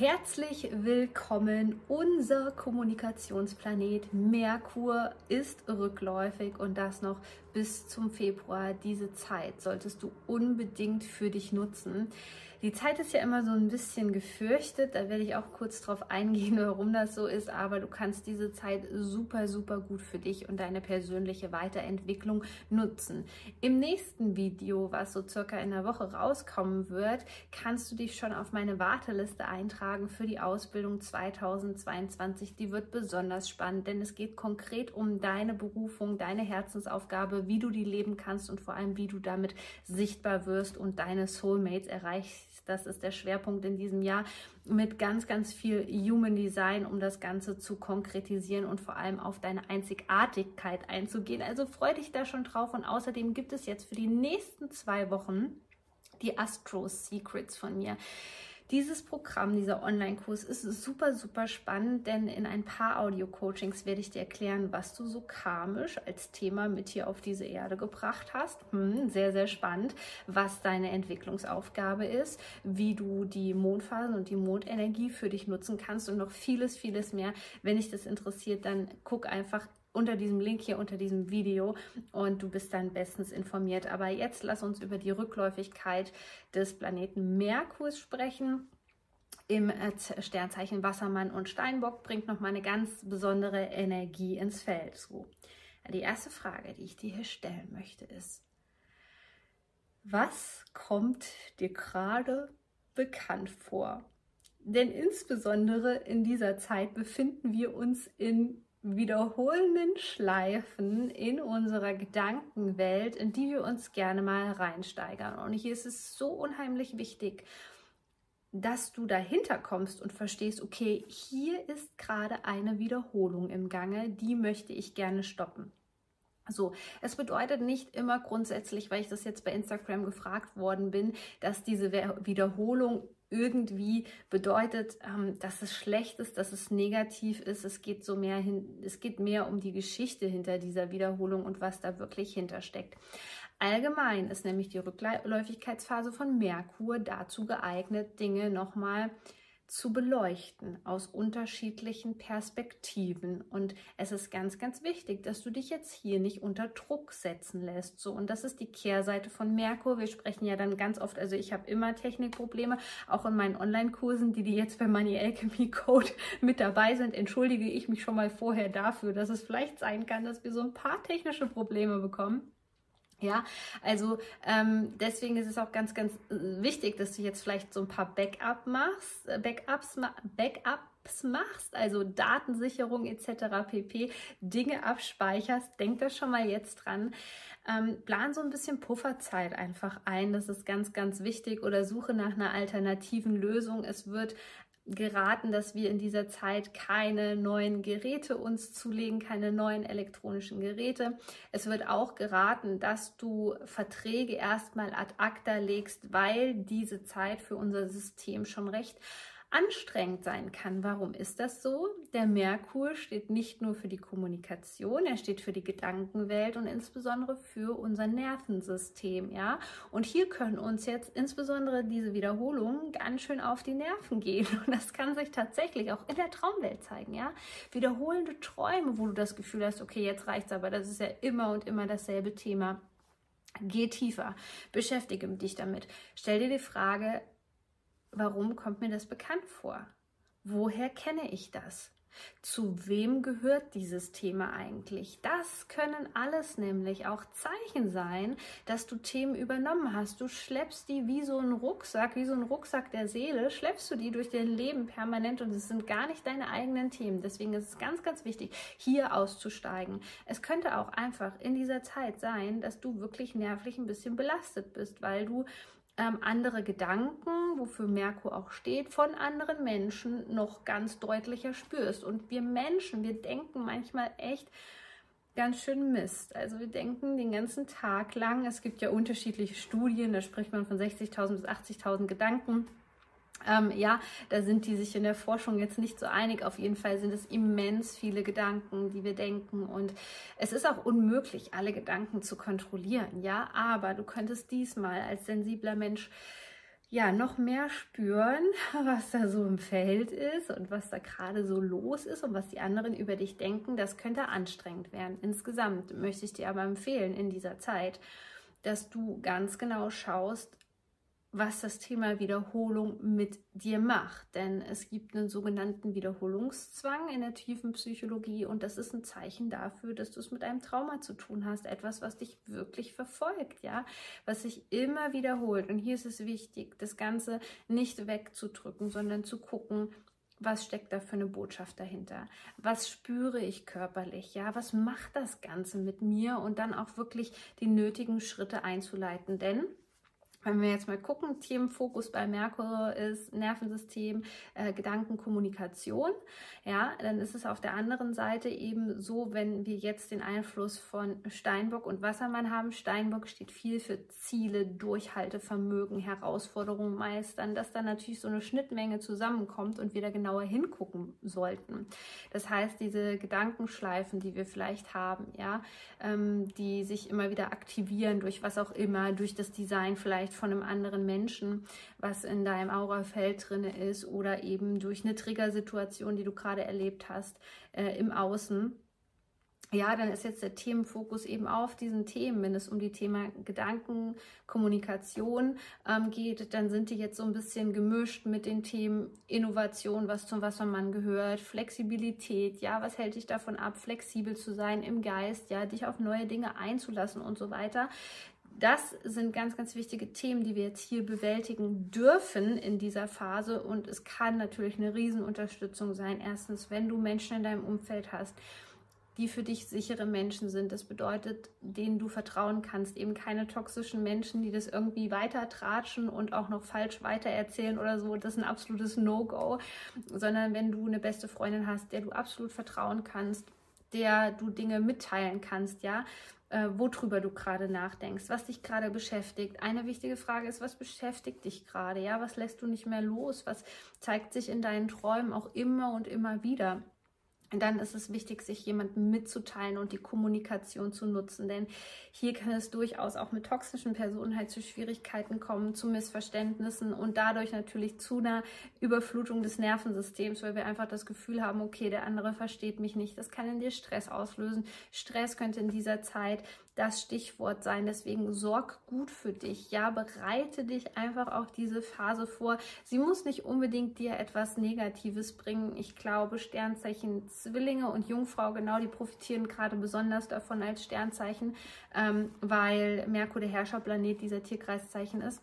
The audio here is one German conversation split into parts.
Herzlich willkommen. Unser Kommunikationsplanet Merkur ist rückläufig und das noch bis zum Februar. Diese Zeit solltest du unbedingt für dich nutzen. Die Zeit ist ja immer so ein bisschen gefürchtet, da werde ich auch kurz drauf eingehen, warum das so ist, aber du kannst diese Zeit super, super gut für dich und deine persönliche Weiterentwicklung nutzen. Im nächsten Video, was so circa in der Woche rauskommen wird, kannst du dich schon auf meine Warteliste eintragen für die Ausbildung 2022. Die wird besonders spannend, denn es geht konkret um deine Berufung, deine Herzensaufgabe, wie du die leben kannst und vor allem, wie du damit sichtbar wirst und deine Soulmates erreichst das ist der Schwerpunkt in diesem Jahr mit ganz, ganz viel Human Design, um das Ganze zu konkretisieren und vor allem auf deine Einzigartigkeit einzugehen. Also freu dich da schon drauf und außerdem gibt es jetzt für die nächsten zwei Wochen die Astro Secrets von mir. Dieses Programm, dieser Online-Kurs ist super, super spannend, denn in ein paar Audio-Coachings werde ich dir erklären, was du so karmisch als Thema mit hier auf diese Erde gebracht hast. Hm, sehr, sehr spannend, was deine Entwicklungsaufgabe ist, wie du die Mondphasen und die Mondenergie für dich nutzen kannst und noch vieles, vieles mehr. Wenn dich das interessiert, dann guck einfach unter diesem Link hier unter diesem Video und du bist dann bestens informiert. Aber jetzt lass uns über die Rückläufigkeit des Planeten Merkur sprechen. Im äh, Sternzeichen Wassermann und Steinbock bringt noch mal eine ganz besondere Energie ins Feld. So. Die erste Frage, die ich dir hier stellen möchte, ist, was kommt dir gerade bekannt vor? Denn insbesondere in dieser Zeit befinden wir uns in wiederholenden Schleifen in unserer Gedankenwelt, in die wir uns gerne mal reinsteigern. Und hier ist es so unheimlich wichtig, dass du dahinter kommst und verstehst, okay, hier ist gerade eine Wiederholung im Gange, die möchte ich gerne stoppen. So, es bedeutet nicht immer grundsätzlich, weil ich das jetzt bei Instagram gefragt worden bin, dass diese Wiederholung irgendwie bedeutet, ähm, dass es schlecht ist, dass es negativ ist. Es geht so mehr hin, es geht mehr um die Geschichte hinter dieser Wiederholung und was da wirklich hintersteckt. Allgemein ist nämlich die Rückläufigkeitsphase von Merkur dazu geeignet, Dinge nochmal mal zu beleuchten aus unterschiedlichen Perspektiven. Und es ist ganz, ganz wichtig, dass du dich jetzt hier nicht unter Druck setzen lässt. So, und das ist die Kehrseite von Merkur. Wir sprechen ja dann ganz oft, also ich habe immer Technikprobleme, auch in meinen Online-Kursen, die, die jetzt bei Money Alchemy Code mit dabei sind, entschuldige ich mich schon mal vorher dafür, dass es vielleicht sein kann, dass wir so ein paar technische Probleme bekommen. Ja, also ähm, deswegen ist es auch ganz, ganz äh, wichtig, dass du jetzt vielleicht so ein paar Backup machst, äh, Backups, Backups machst, also Datensicherung etc. pp. Dinge abspeicherst. Denk da schon mal jetzt dran. Ähm, plan so ein bisschen Pufferzeit einfach ein. Das ist ganz, ganz wichtig. Oder suche nach einer alternativen Lösung. Es wird geraten, dass wir in dieser Zeit keine neuen Geräte uns zulegen, keine neuen elektronischen Geräte. Es wird auch geraten, dass du Verträge erstmal ad acta legst, weil diese Zeit für unser System schon recht anstrengend sein kann. Warum ist das so? Der Merkur steht nicht nur für die Kommunikation, er steht für die Gedankenwelt und insbesondere für unser Nervensystem, ja? Und hier können uns jetzt insbesondere diese Wiederholungen ganz schön auf die Nerven gehen und das kann sich tatsächlich auch in der Traumwelt zeigen, ja? Wiederholende Träume, wo du das Gefühl hast, okay, jetzt reicht's aber, das ist ja immer und immer dasselbe Thema. Geh tiefer, beschäftige dich damit. Stell dir die Frage, Warum kommt mir das bekannt vor? Woher kenne ich das? Zu wem gehört dieses Thema eigentlich? Das können alles nämlich auch Zeichen sein, dass du Themen übernommen hast. Du schleppst die wie so ein Rucksack, wie so ein Rucksack der Seele, schleppst du die durch dein Leben permanent und es sind gar nicht deine eigenen Themen. Deswegen ist es ganz, ganz wichtig, hier auszusteigen. Es könnte auch einfach in dieser Zeit sein, dass du wirklich nervlich ein bisschen belastet bist, weil du ähm, andere Gedanken, wofür Merkur auch steht, von anderen Menschen noch ganz deutlicher spürst. Und wir Menschen, wir denken manchmal echt ganz schön Mist. Also wir denken den ganzen Tag lang, es gibt ja unterschiedliche Studien, da spricht man von 60.000 bis 80.000 Gedanken. Ähm, ja, da sind die sich in der Forschung jetzt nicht so einig. Auf jeden Fall sind es immens viele Gedanken, die wir denken. Und es ist auch unmöglich, alle Gedanken zu kontrollieren. Ja, aber du könntest diesmal als sensibler Mensch ja noch mehr spüren, was da so im Feld ist und was da gerade so los ist und was die anderen über dich denken. Das könnte anstrengend werden. Insgesamt möchte ich dir aber empfehlen in dieser Zeit, dass du ganz genau schaust, was das Thema Wiederholung mit dir macht. Denn es gibt einen sogenannten Wiederholungszwang in der tiefen Psychologie und das ist ein Zeichen dafür, dass du es mit einem Trauma zu tun hast. Etwas, was dich wirklich verfolgt, ja, was sich immer wiederholt. Und hier ist es wichtig, das Ganze nicht wegzudrücken, sondern zu gucken, was steckt da für eine Botschaft dahinter? Was spüre ich körperlich? Ja, was macht das Ganze mit mir? Und dann auch wirklich die nötigen Schritte einzuleiten. Denn wenn wir jetzt mal gucken, Themenfokus bei Merkur ist Nervensystem, äh, Gedankenkommunikation. Ja, dann ist es auf der anderen Seite eben so, wenn wir jetzt den Einfluss von Steinbock und Wassermann haben. Steinbock steht viel für Ziele, Durchhaltevermögen, Herausforderungen meistern, dass da natürlich so eine Schnittmenge zusammenkommt und wir da genauer hingucken sollten. Das heißt, diese Gedankenschleifen, die wir vielleicht haben, ja, ähm, die sich immer wieder aktivieren durch was auch immer, durch das Design vielleicht vielleicht von einem anderen Menschen, was in deinem Aurafeld drin ist oder eben durch eine Triggersituation, die du gerade erlebt hast, äh, im Außen. Ja, dann ist jetzt der Themenfokus eben auf diesen Themen. Wenn es um die Thema Gedanken, Kommunikation ähm, geht, dann sind die jetzt so ein bisschen gemischt mit den Themen Innovation, was zum Wassermann gehört, Flexibilität, ja, was hält dich davon ab, flexibel zu sein im Geist, ja, dich auf neue Dinge einzulassen und so weiter das sind ganz, ganz wichtige Themen, die wir jetzt hier bewältigen dürfen in dieser Phase. Und es kann natürlich eine Riesenunterstützung sein. Erstens, wenn du Menschen in deinem Umfeld hast, die für dich sichere Menschen sind. Das bedeutet, denen du vertrauen kannst. Eben keine toxischen Menschen, die das irgendwie weiter tratschen und auch noch falsch weitererzählen oder so. Das ist ein absolutes No-Go. Sondern wenn du eine beste Freundin hast, der du absolut vertrauen kannst, der du Dinge mitteilen kannst, ja, äh, worüber du gerade nachdenkst, was dich gerade beschäftigt. Eine wichtige Frage ist, was beschäftigt dich gerade? Ja, was lässt du nicht mehr los? Was zeigt sich in deinen Träumen auch immer und immer wieder? Dann ist es wichtig, sich jemandem mitzuteilen und die Kommunikation zu nutzen. Denn hier kann es durchaus auch mit toxischen Personen halt zu Schwierigkeiten kommen, zu Missverständnissen und dadurch natürlich zu einer Überflutung des Nervensystems, weil wir einfach das Gefühl haben, okay, der andere versteht mich nicht. Das kann in dir Stress auslösen. Stress könnte in dieser Zeit das Stichwort sein. Deswegen sorg gut für dich. Ja, bereite dich einfach auf diese Phase vor. Sie muss nicht unbedingt dir etwas Negatives bringen. Ich glaube, Sternzeichen Zwillinge und Jungfrau, genau, die profitieren gerade besonders davon als Sternzeichen, ähm, weil Merkur der Herrscherplanet dieser Tierkreiszeichen ist.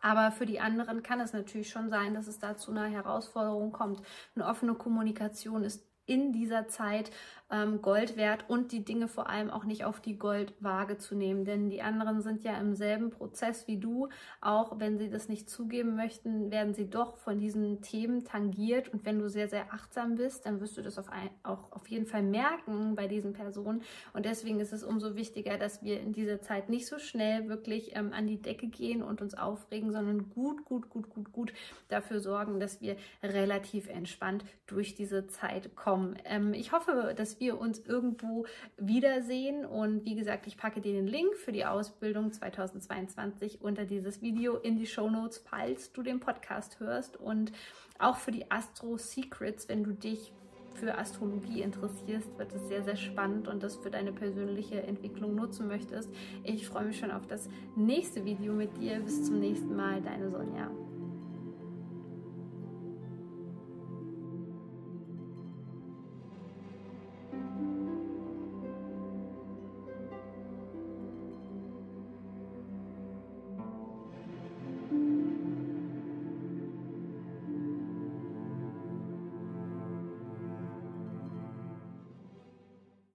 Aber für die anderen kann es natürlich schon sein, dass es da zu einer Herausforderung kommt. Eine offene Kommunikation ist in dieser Zeit ähm, Gold wert und die Dinge vor allem auch nicht auf die Goldwaage zu nehmen. Denn die anderen sind ja im selben Prozess wie du. Auch wenn sie das nicht zugeben möchten, werden sie doch von diesen Themen tangiert. Und wenn du sehr, sehr achtsam bist, dann wirst du das auf ein, auch auf jeden Fall merken bei diesen Personen. Und deswegen ist es umso wichtiger, dass wir in dieser Zeit nicht so schnell wirklich ähm, an die Decke gehen und uns aufregen, sondern gut, gut, gut, gut, gut dafür sorgen, dass wir relativ entspannt durch diese Zeit kommen. Ähm, ich hoffe, dass wir uns irgendwo wiedersehen. Und wie gesagt, ich packe dir den Link für die Ausbildung 2022 unter dieses Video in die Show Notes, falls du den Podcast hörst. Und auch für die Astro Secrets, wenn du dich für Astrologie interessierst, wird es sehr, sehr spannend und das für deine persönliche Entwicklung nutzen möchtest. Ich freue mich schon auf das nächste Video mit dir. Bis zum nächsten Mal, deine Sonja.